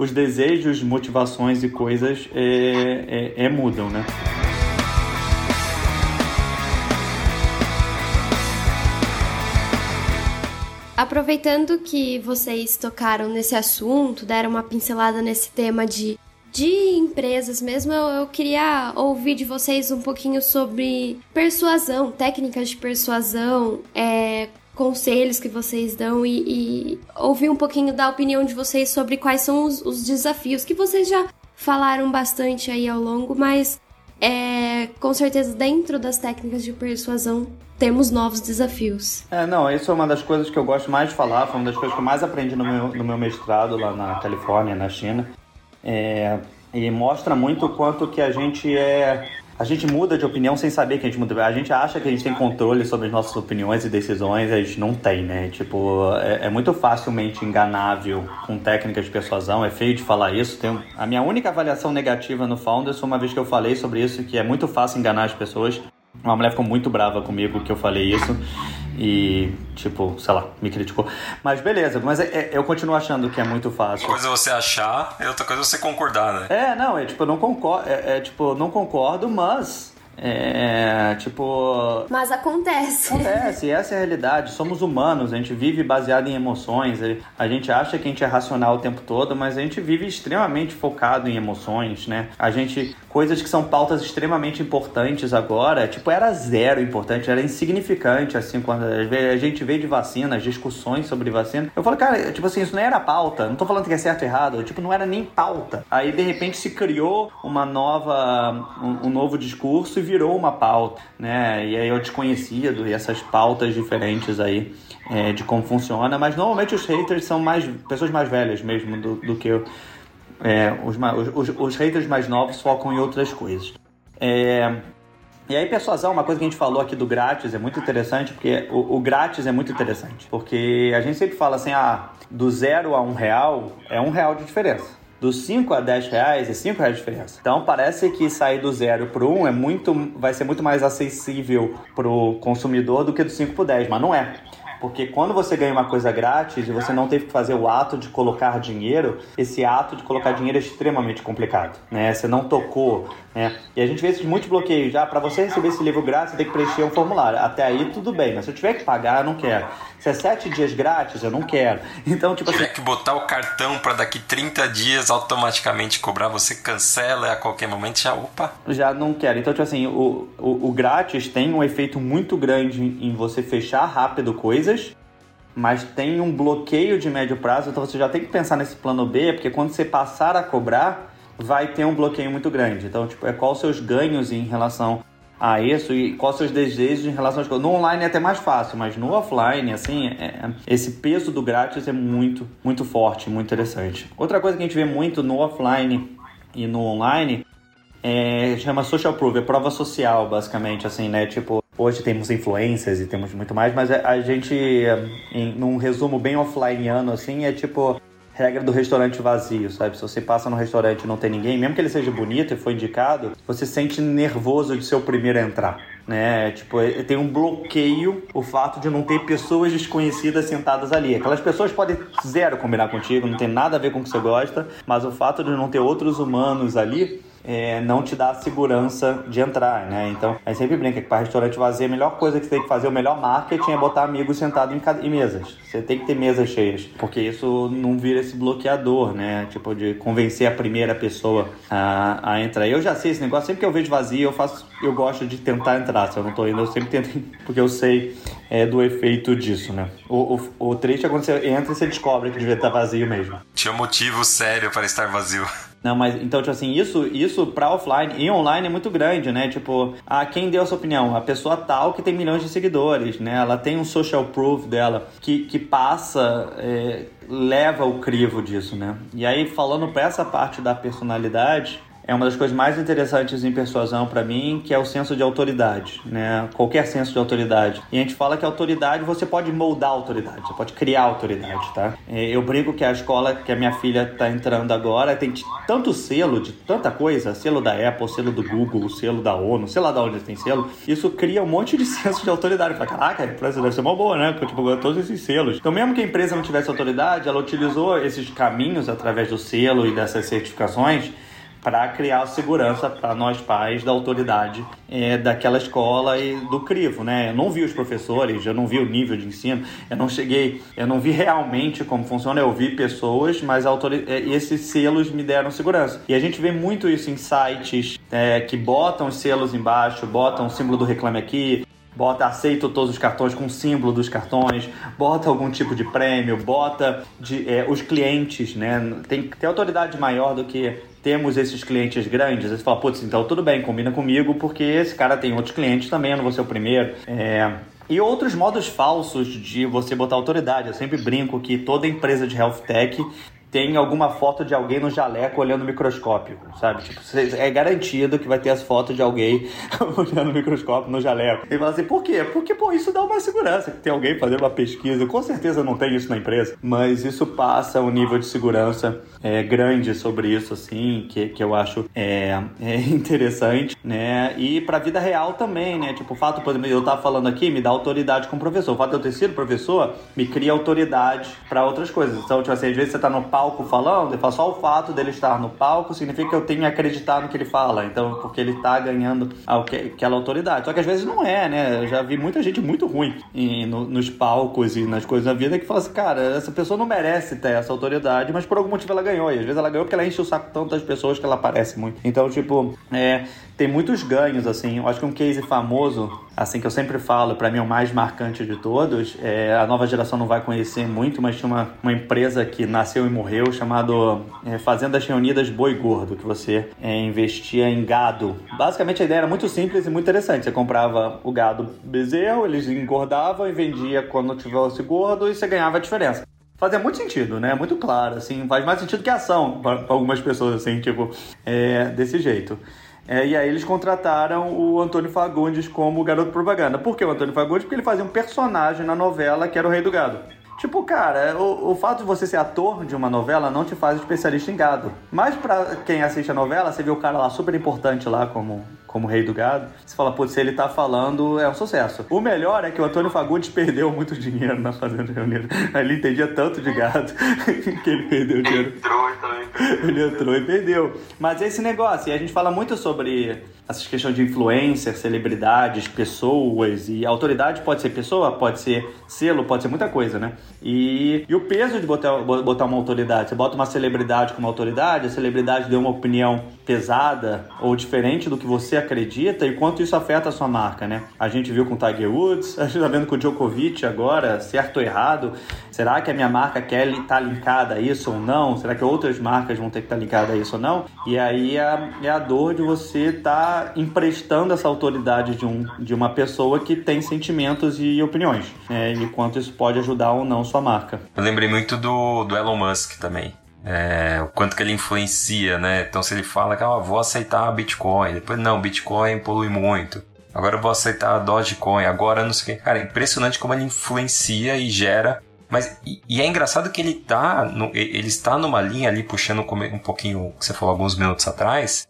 os desejos, motivações e coisas é, é, é mudam, né? Aproveitando que vocês tocaram nesse assunto, deram uma pincelada nesse tema de, de empresas mesmo, eu, eu queria ouvir de vocês um pouquinho sobre persuasão, técnicas de persuasão, é, conselhos que vocês dão e, e, ouvir um pouquinho da opinião de vocês sobre quais são os, os desafios que vocês já falaram bastante aí ao longo, mas é, com certeza dentro das técnicas de persuasão temos novos desafios. É, não, isso é uma das coisas que eu gosto mais de falar, foi uma das coisas que eu mais aprendi no meu, no meu mestrado lá na Califórnia, na China. É, e mostra muito o quanto que a gente é a gente muda de opinião sem saber que a gente muda. A gente acha que a gente tem controle sobre as nossas opiniões e decisões, a gente não tem, né? Tipo, é, é muito facilmente enganável com técnicas de persuasão, é feio de falar isso. Tem, a minha única avaliação negativa no Founders foi uma vez que eu falei sobre isso, que é muito fácil enganar as pessoas. Uma mulher ficou muito brava comigo que eu falei isso e, tipo, sei lá, me criticou. Mas beleza, mas é, é, eu continuo achando que é muito fácil. Uma coisa é você achar, e outra coisa é você concordar, né? É, não, é tipo, eu não concordo, é, é tipo, não concordo, mas é, tipo. Mas acontece. Acontece, essa é a realidade. Somos humanos, a gente vive baseado em emoções. A gente acha que a gente é racional o tempo todo, mas a gente vive extremamente focado em emoções, né? A gente. Coisas que são pautas extremamente importantes agora, tipo, era zero importante, era insignificante, assim, quando a gente veio de vacina, as discussões sobre vacina. Eu falo, cara, tipo assim, isso não era pauta. Não tô falando que é certo ou errado, tipo, não era nem pauta. Aí, de repente, se criou uma nova. um, um novo discurso virou uma pauta, né? E aí eu desconhecido e essas pautas diferentes aí é, de como funciona, mas normalmente os haters são mais pessoas mais velhas mesmo do, do que eu. É, os, os, os, haters mais novos focam em outras coisas. É, e aí, persuasão, uma coisa que a gente falou aqui do grátis é muito interessante, porque o, o, grátis é muito interessante. Porque a gente sempre fala assim, ah, do zero a um real é um real de diferença dos 5 a 10 reais é 5 reais de diferença. Então parece que sair do zero para o 1 é muito, vai ser muito mais acessível para o consumidor do que do 5 para o 10, mas não é. Porque quando você ganha uma coisa grátis e você não teve que fazer o ato de colocar dinheiro, esse ato de colocar dinheiro é extremamente complicado, né? Você não tocou, né? E a gente vê esses muitos bloqueios. Já para você receber esse livro grátis, você tem que preencher um formulário. Até aí tudo bem, mas se eu tiver que pagar, eu não quero. Se é sete dias grátis, eu não quero. Então, tipo Se assim. tiver que botar o cartão para daqui 30 dias automaticamente cobrar, você cancela a qualquer momento, já opa. Já não quero. Então, tipo assim, o, o, o grátis tem um efeito muito grande em você fechar rápido coisas mas tem um bloqueio de médio prazo, então você já tem que pensar nesse plano B, porque quando você passar a cobrar, vai ter um bloqueio muito grande. Então, tipo, é qual os seus ganhos em relação a isso e quais os seus desejos em relação às coisas. No online é até mais fácil, mas no offline, assim, é, esse peso do grátis é muito, muito forte, muito interessante. Outra coisa que a gente vê muito no offline e no online é, chama social proof, é prova social, basicamente, assim, né? Tipo, hoje temos influências e temos muito mais, mas a gente, em, num resumo bem offlineano, assim, é tipo regra do restaurante vazio, sabe? Se você passa no restaurante e não tem ninguém, mesmo que ele seja bonito e foi indicado, você sente nervoso de ser o primeiro a entrar. Né? Tipo, é, tem um bloqueio o fato de não ter pessoas desconhecidas sentadas ali. Aquelas pessoas podem zero combinar contigo, não tem nada a ver com o que você gosta, mas o fato de não ter outros humanos ali é, não te dá a segurança de entrar, né? Então, a gente sempre brinca que para restaurante vazio a melhor coisa que você tem que fazer, o melhor marketing é botar amigos sentados em, em mesas. Você tem que ter mesas cheias, porque isso não vira esse bloqueador, né? Tipo, de convencer a primeira pessoa a, a entrar. Eu já sei esse negócio, sempre que eu vejo vazio, eu faço, eu gosto de tentar entrar. Se eu não tô indo, eu sempre tento, porque eu sei é, do efeito disso, né? O, o, o triste é quando você entra e você descobre que devia estar vazio mesmo. Tinha motivo sério para estar vazio. Não, mas então, tipo assim, isso, isso pra offline e online é muito grande, né? Tipo, ah, quem deu essa opinião? A pessoa tal que tem milhões de seguidores, né? Ela tem um social proof dela que, que passa, é, leva o crivo disso, né? E aí, falando pra essa parte da personalidade, é uma das coisas mais interessantes em persuasão para mim, que é o senso de autoridade, né? Qualquer senso de autoridade. E a gente fala que autoridade você pode moldar autoridade, você pode criar autoridade, tá? É, eu brinco que a escola que a minha filha tá entrando agora tem tanto selo de tanta coisa, selo da Apple, selo do Google, selo da ONU, sei lá da onde tem selo. Isso cria um monte de senso de autoridade. Fala, caraca, a empresa deve ser uma boa, né? Porque tipo, todos esses selos. Então, mesmo que a empresa não tivesse autoridade, ela utilizou esses caminhos através do selo e dessas certificações para criar segurança para nós pais da autoridade é, daquela escola e do crivo, né? Eu não vi os professores, eu não vi o nível de ensino, eu não cheguei, eu não vi realmente como funciona, eu vi pessoas, mas é, esses selos me deram segurança. E a gente vê muito isso em sites é, que botam os selos embaixo, botam o símbolo do Reclame Aqui, bota aceito todos os cartões com símbolo dos cartões, bota algum tipo de prêmio, bota de, é, os clientes, né? Tem que ter autoridade maior do que temos esses clientes grandes, você fala, putz, então tudo bem, combina comigo, porque esse cara tem outros clientes também, eu não vou ser o primeiro. É... E outros modos falsos de você botar autoridade. Eu sempre brinco que toda empresa de health tech tem alguma foto de alguém no jaleco olhando o microscópio, sabe? Tipo, é garantido que vai ter as fotos de alguém olhando o microscópio no jaleco. E fala assim, por quê? Porque, pô, isso dá uma segurança, que tem alguém fazendo uma pesquisa. Com certeza não tem isso na empresa, mas isso passa um nível de segurança é, grande sobre isso, assim, que, que eu acho é, é interessante, né? E pra vida real também, né? Tipo, o fato, por exemplo, eu estar falando aqui me dá autoridade como professor. O fato de eu ter sido professor me cria autoridade para outras coisas. Então, tipo assim, às vezes você tá no palco falando, e fala só o fato dele estar no palco significa que eu tenho que acreditar no que ele fala. Então, porque ele tá ganhando aquela autoridade. Só que às vezes não é, né? Eu já vi muita gente muito ruim em, no, nos palcos e nas coisas da vida que fala assim, cara, essa pessoa não merece ter essa autoridade, mas por algum motivo ela ganhou. E às vezes ela ganhou porque ela enche o saco tanto das pessoas que ela aparece muito. Então, tipo, é, tem muitos ganhos, assim. Eu acho que um case famoso, assim, que eu sempre falo, para mim é o mais marcante de todos, é, a nova geração não vai conhecer muito, mas tinha uma, uma empresa que nasceu e morreu chamado é, Fazendas Reunidas Boi Gordo, que você é, investia em gado. Basicamente a ideia era muito simples e muito interessante. Você comprava o gado bezerro, eles engordavam e vendia quando tivesse gordo e você ganhava a diferença fazia muito sentido, né? Muito claro, assim, faz mais sentido que ação para algumas pessoas, assim, tipo, é, desse jeito. É, e aí eles contrataram o Antônio Fagundes como garoto propaganda. Por que o Antônio Fagundes? Porque ele fazia um personagem na novela que era o Rei do Gado. Tipo, cara, o, o fato de você ser ator de uma novela não te faz especialista em gado. Mas para quem assiste a novela, você vê o cara lá super importante lá como como rei do gado, você fala, putz, se ele tá falando, é um sucesso. O melhor é que o Antônio Fagundes perdeu muito dinheiro na Fazenda Reunida. Ele entendia tanto de gado que ele perdeu dinheiro. Entrou e também Ele entrou e perdeu. Mas é esse negócio, e a gente fala muito sobre essas questões de influência, celebridades, pessoas, e autoridade pode ser pessoa, pode ser selo, pode ser muita coisa, né? E, e o peso de botar, botar uma autoridade, você bota uma celebridade como autoridade, a celebridade deu uma opinião pesada ou diferente do que você acredita e quanto isso afeta a sua marca, né? A gente viu com o Tiger Woods, a gente tá vendo com o Djokovic agora, certo ou errado. Será que a minha marca quer tá linkada a isso ou não? Será que outras marcas vão ter que estar tá linkadas a isso ou não? E aí é, é a dor de você estar tá emprestando essa autoridade de, um, de uma pessoa que tem sentimentos e opiniões, né? E quanto isso pode ajudar ou não sua marca. Eu lembrei muito do, do Elon Musk também. É, o quanto que ele influencia, né? Então se ele fala que ah, vou aceitar Bitcoin, depois não, Bitcoin polui muito. Agora eu vou aceitar Dogecoin, agora não sei o que. Cara, é impressionante como ele influencia e gera mas e, e, é engraçado que ele tá no, ele está numa linha ali puxando um pouquinho que você falou alguns minutos atrás.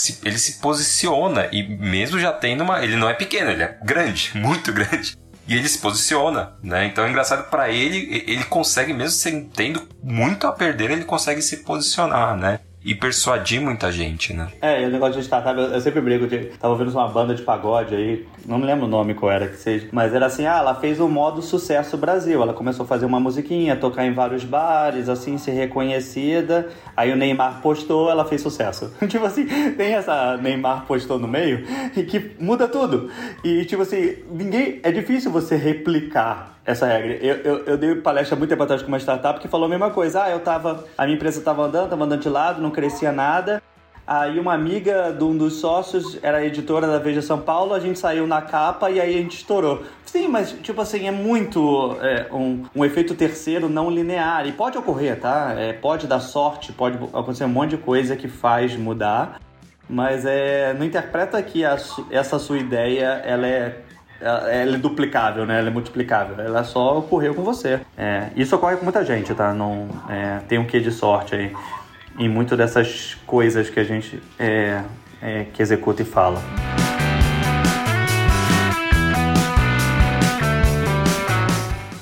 Se, ele se posiciona e mesmo já tendo uma, ele não é pequeno, ele é grande, muito grande. E ele se posiciona, né? Então é engraçado para ele, ele consegue mesmo tendo muito a perder, ele consegue se posicionar, né? E persuadir muita gente, né? É, o negócio de startup, eu, eu sempre brigo de. Tava ouvindo uma banda de pagode aí, não me lembro o nome qual era que seja, mas era assim: ah, ela fez o modo sucesso Brasil. Ela começou a fazer uma musiquinha, tocar em vários bares, assim, ser reconhecida. Aí o Neymar postou, ela fez sucesso. tipo assim, tem essa Neymar postou no meio e que muda tudo. E tipo assim, ninguém. É difícil você replicar essa regra. Eu, eu, eu dei palestra muito tempo atrás com uma startup que falou a mesma coisa. Ah, eu tava. A minha empresa tava andando, tava andando de lado, não crescia nada. Aí uma amiga de um dos sócios era editora da Veja São Paulo, a gente saiu na capa e aí a gente estourou. Sim, mas tipo assim, é muito é, um, um efeito terceiro não linear. E pode ocorrer, tá? É, pode dar sorte, pode acontecer um monte de coisa que faz mudar. Mas é, não interpreta que a, essa sua ideia ela é ela é duplicável, né? Ela é multiplicável. Ela só ocorreu com você. É, isso ocorre com muita gente, tá? Não, é, tem um quê de sorte aí em muito dessas coisas que a gente é, é, que executa e fala.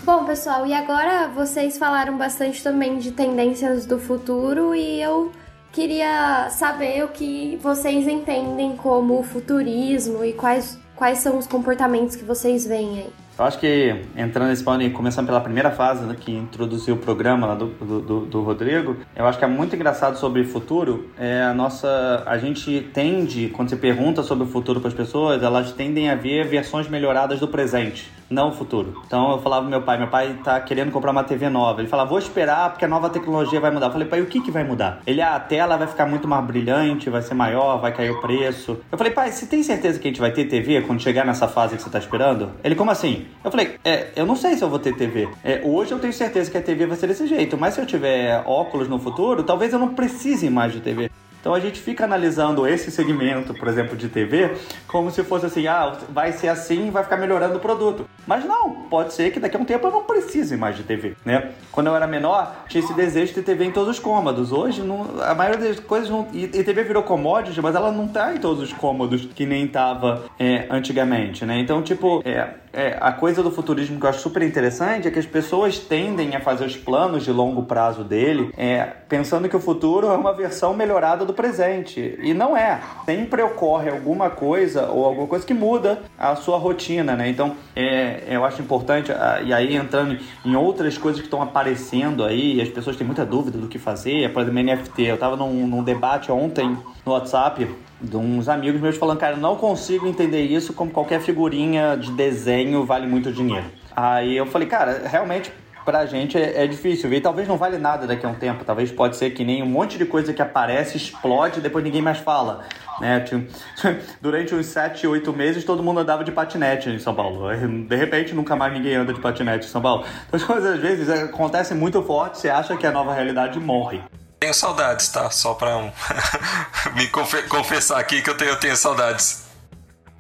Bom, pessoal, e agora vocês falaram bastante também de tendências do futuro e eu queria saber o que vocês entendem como futurismo e quais quais são os comportamentos que vocês veem aí? Eu acho que entrando nesse plano e começando pela primeira fase né, que introduziu o programa lá do, do, do, Rodrigo, eu acho que é muito engraçado sobre o futuro. É a nossa, a gente tende, quando você pergunta sobre o futuro para as pessoas, elas tendem a ver versões melhoradas do presente não o futuro. Então eu falava pro meu pai, meu pai tá querendo comprar uma TV nova. Ele falava, vou esperar porque a nova tecnologia vai mudar. Eu falei, pai, o que que vai mudar? Ele, ah, a tela vai ficar muito mais brilhante, vai ser maior, vai cair o preço. Eu falei, pai, você tem certeza que a gente vai ter TV quando chegar nessa fase que você tá esperando? Ele, como assim? Eu falei, é, eu não sei se eu vou ter TV. É, hoje eu tenho certeza que a TV vai ser desse jeito, mas se eu tiver óculos no futuro, talvez eu não precise mais de TV. Então a gente fica analisando esse segmento, por exemplo, de TV, como se fosse assim, ah, vai ser assim, vai ficar melhorando o produto. Mas não, pode ser que daqui a um tempo eu não precise mais de TV, né? Quando eu era menor, tinha esse desejo de TV em todos os cômodos. Hoje, não, a maioria das coisas não... E, e TV virou commodity, mas ela não tá em todos os cômodos que nem tava é, antigamente, né? Então, tipo, é, é, a coisa do futurismo que eu acho super interessante é que as pessoas tendem a fazer os planos de longo prazo dele é, pensando que o futuro é uma versão melhorada do presente. E não é. Sempre ocorre alguma coisa ou alguma coisa que muda a sua rotina, né? Então, é, eu acho importante, e aí entrando em outras coisas que estão aparecendo aí, as pessoas têm muita dúvida do que fazer, por exemplo, NFT. Eu estava num, num debate ontem no WhatsApp de uns amigos meus falando, cara, não consigo entender isso como qualquer figurinha de desenho vale muito dinheiro. Aí eu falei, cara, realmente pra gente é, é difícil ver. Talvez não vale nada daqui a um tempo. Talvez pode ser que nem um monte de coisa que aparece, explode e depois ninguém mais fala. Né? Durante uns 7, 8 meses todo mundo andava de patinete em São Paulo. De repente nunca mais ninguém anda de patinete em São Paulo. Então as coisas às vezes acontecem muito forte, você acha que a nova realidade morre. Tenho saudades, tá? Só pra um... me confessar aqui que eu tenho, eu tenho saudades.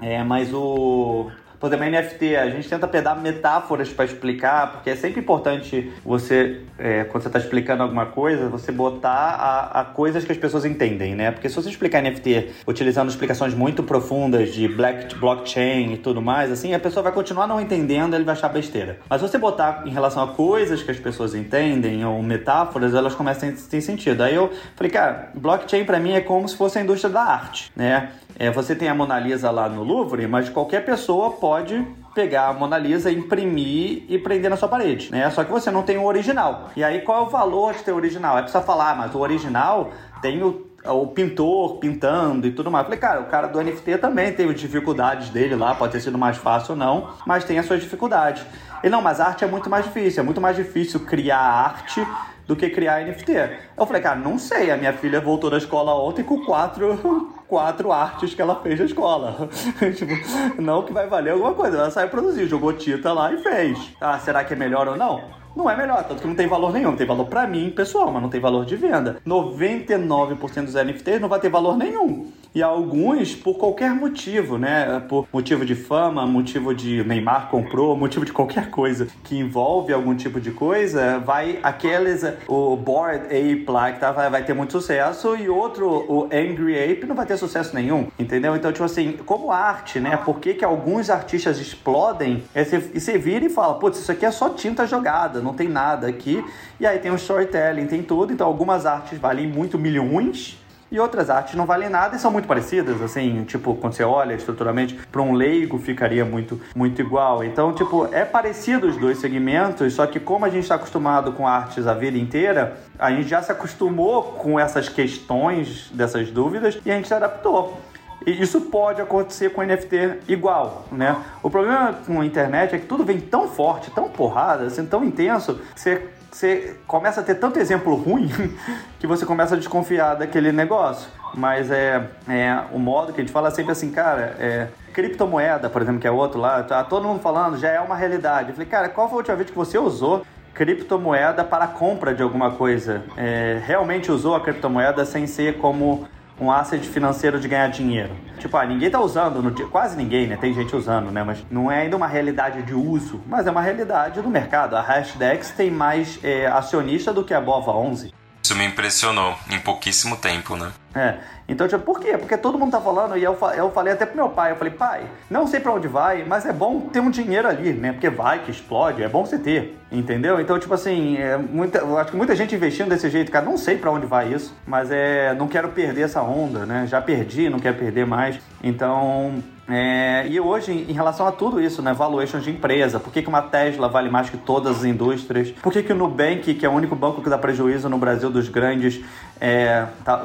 É, mas o por exemplo, NFT, a gente tenta pegar metáforas para explicar, porque é sempre importante você, é, quando você está explicando alguma coisa, você botar a, a, coisas que as pessoas entendem, né? Porque se você explicar NFT utilizando explicações muito profundas de black, blockchain e tudo mais, assim, a pessoa vai continuar não entendendo, ele vai achar besteira. Mas se você botar em relação a coisas que as pessoas entendem ou metáforas, elas começam a ter sentido. Aí eu falei, cara, blockchain para mim é como se fosse a indústria da arte, né? É, você tem a Mona Lisa lá no Louvre, mas qualquer pessoa pode pegar a Mona Lisa, imprimir e prender na sua parede, né? Só que você não tem o original. E aí qual é o valor de ter o original? É precisa falar, mas o original tem o o pintor pintando e tudo mais. falei, cara, o cara do NFT também tem as dificuldades dele lá, pode ter sido mais fácil ou não, mas tem as suas dificuldades. E não, mas arte é muito mais difícil, é muito mais difícil criar arte do que criar NFT. Eu falei, cara, não sei. A minha filha voltou da escola ontem com quatro, quatro artes que ela fez na escola. tipo, não que vai valer alguma coisa. Ela saiu produzir, jogou tinta lá e fez. Ah, será que é melhor ou não? não é melhor, tanto que não tem valor nenhum. Tem valor para mim, pessoal, mas não tem valor de venda. 99% dos NFTs não vai ter valor nenhum. E alguns por qualquer motivo, né? Por motivo de fama, motivo de Neymar comprou, motivo de qualquer coisa que envolve algum tipo de coisa, vai aqueles, o Bored Ape lá que tá, vai, vai ter muito sucesso e outro, o Angry Ape, não vai ter sucesso nenhum, entendeu? Então, tipo assim, como arte, né? Por que, que alguns artistas explodem e você vira e fala, putz, isso aqui é só tinta jogada, não tem nada aqui. E aí tem o storytelling, tem tudo. Então algumas artes valem muito milhões e outras artes não valem nada e são muito parecidas, assim, tipo, quando você olha estruturalmente, para um leigo ficaria muito, muito igual. Então, tipo, é parecido os dois segmentos, só que como a gente está acostumado com artes a vida inteira, a gente já se acostumou com essas questões, dessas dúvidas, e a gente se adaptou. E isso pode acontecer com NFT igual, né? O problema com a internet é que tudo vem tão forte, tão porrada, assim, tão intenso, que você, você começa a ter tanto exemplo ruim que você começa a desconfiar daquele negócio. Mas é, é o modo que a gente fala sempre assim, cara, é, criptomoeda, por exemplo, que é outro lá, tá todo mundo falando, já é uma realidade. Eu falei, cara, qual foi a última vez que você usou criptomoeda para compra de alguma coisa? É, realmente usou a criptomoeda sem ser como um asset financeiro de ganhar dinheiro. Tipo, ah, ninguém tá usando, no quase ninguém, né? Tem gente usando, né? Mas não é ainda uma realidade de uso, mas é uma realidade do mercado. A Hashdex tem mais é, acionista do que a Bova 11. Isso me impressionou em pouquíssimo tempo, né? É. Então, tipo, por quê? Porque todo mundo tá falando, e eu, eu falei até pro meu pai, eu falei, pai, não sei para onde vai, mas é bom ter um dinheiro ali, né? Porque vai que explode, é bom você ter, entendeu? Então, tipo assim, é muita, eu acho que muita gente investindo desse jeito, cara, não sei para onde vai isso, mas é, não quero perder essa onda, né? Já perdi, não quero perder mais. Então, é, e hoje, em relação a tudo isso, né, valuation de empresa, por que, que uma Tesla vale mais que todas as indústrias? Por que, que o Nubank, que é o único banco que dá prejuízo no Brasil dos grandes, é, tá,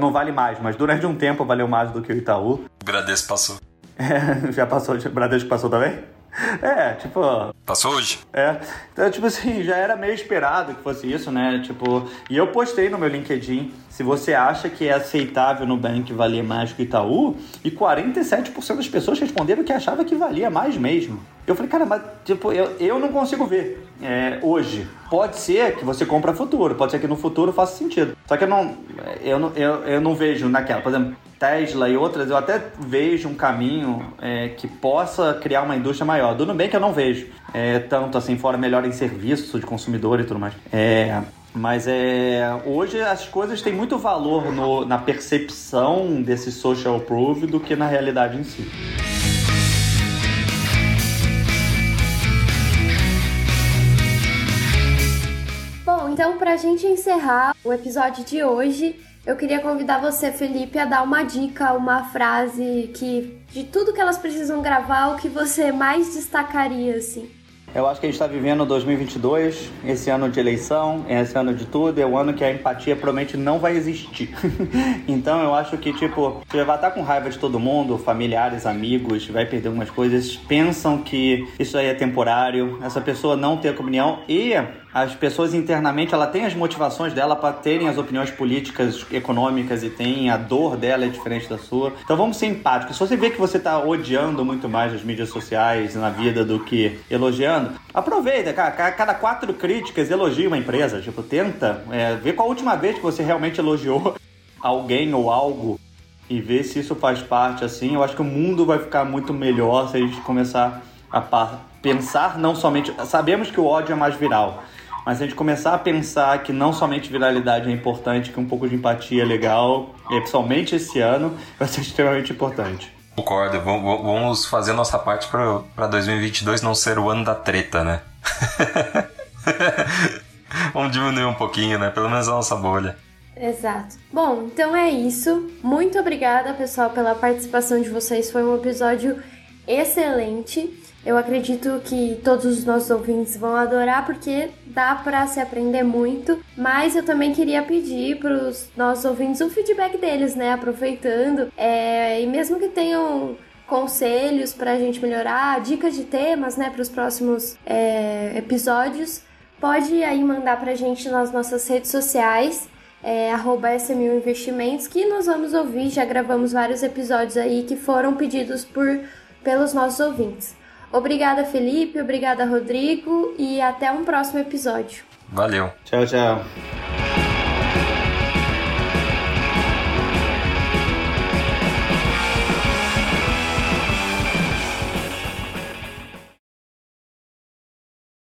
não vale mais, mas durante um tempo valeu mais do que o Itaú? O Bradesco passou. É, já passou, o Bradesco passou também? É, tipo. Passou hoje? É. Então, tipo assim, já era meio esperado que fosse isso, né? Tipo, e eu postei no meu LinkedIn se você acha que é aceitável no Bank valer mais que o Itaú, e 47% das pessoas responderam que achava que valia mais mesmo. Eu falei, cara, mas tipo, eu, eu não consigo ver é, hoje. Pode ser que você compra futuro, pode ser que no futuro faça sentido. Só que eu não, eu não, eu, eu não vejo naquela, por exemplo, Tesla e outras, eu até vejo um caminho é, que possa criar uma indústria maior. Do Nubank eu não vejo é, tanto assim, fora melhor em serviço de consumidor e tudo mais. É, mas é, hoje as coisas têm muito valor no, na percepção desse social proof do que na realidade em si. Bom, então para a gente encerrar o episódio de hoje, eu queria convidar você, Felipe, a dar uma dica, uma frase que de tudo que elas precisam gravar, o que você mais destacaria assim. Eu acho que a gente está vivendo 2022, esse ano de eleição, esse ano de tudo, é o ano que a empatia provavelmente não vai existir. então eu acho que, tipo, você vai estar com raiva de todo mundo, familiares, amigos, vai perder algumas coisas, pensam que isso aí é temporário, essa pessoa não tem opinião e as pessoas internamente ela tem as motivações dela para terem as opiniões políticas, econômicas e tem a dor dela é diferente da sua. Então vamos ser empáticos. Se você vê que você está odiando muito mais as mídias sociais na vida do que elogiando, aproveita, cara. Cada quatro críticas elogia uma empresa. Tipo, tenta é, ver qual a última vez que você realmente elogiou alguém ou algo e ver se isso faz parte assim. Eu acho que o mundo vai ficar muito melhor se a gente começar a pensar não somente. Sabemos que o ódio é mais viral mas a gente começar a pensar que não somente viralidade é importante, que um pouco de empatia é legal, e principalmente esse ano, vai ser extremamente importante. Concordo, vamos fazer nossa parte para 2022 não ser o ano da treta, né? vamos diminuir um pouquinho, né? Pelo menos a nossa bolha. Exato. Bom, então é isso. Muito obrigada, pessoal, pela participação de vocês. Foi um episódio excelente. Eu acredito que todos os nossos ouvintes vão adorar porque dá para se aprender muito, mas eu também queria pedir para os nossos ouvintes o feedback deles, né? Aproveitando, é, e mesmo que tenham conselhos para a gente melhorar, dicas de temas, né, para os próximos é, episódios, pode aí mandar para a gente nas nossas redes sociais. É, arroba SMU Investimentos, que nós vamos ouvir, já gravamos vários episódios aí que foram pedidos por, pelos nossos ouvintes. Obrigada, Felipe. Obrigada, Rodrigo. E até um próximo episódio. Valeu. Tchau, tchau.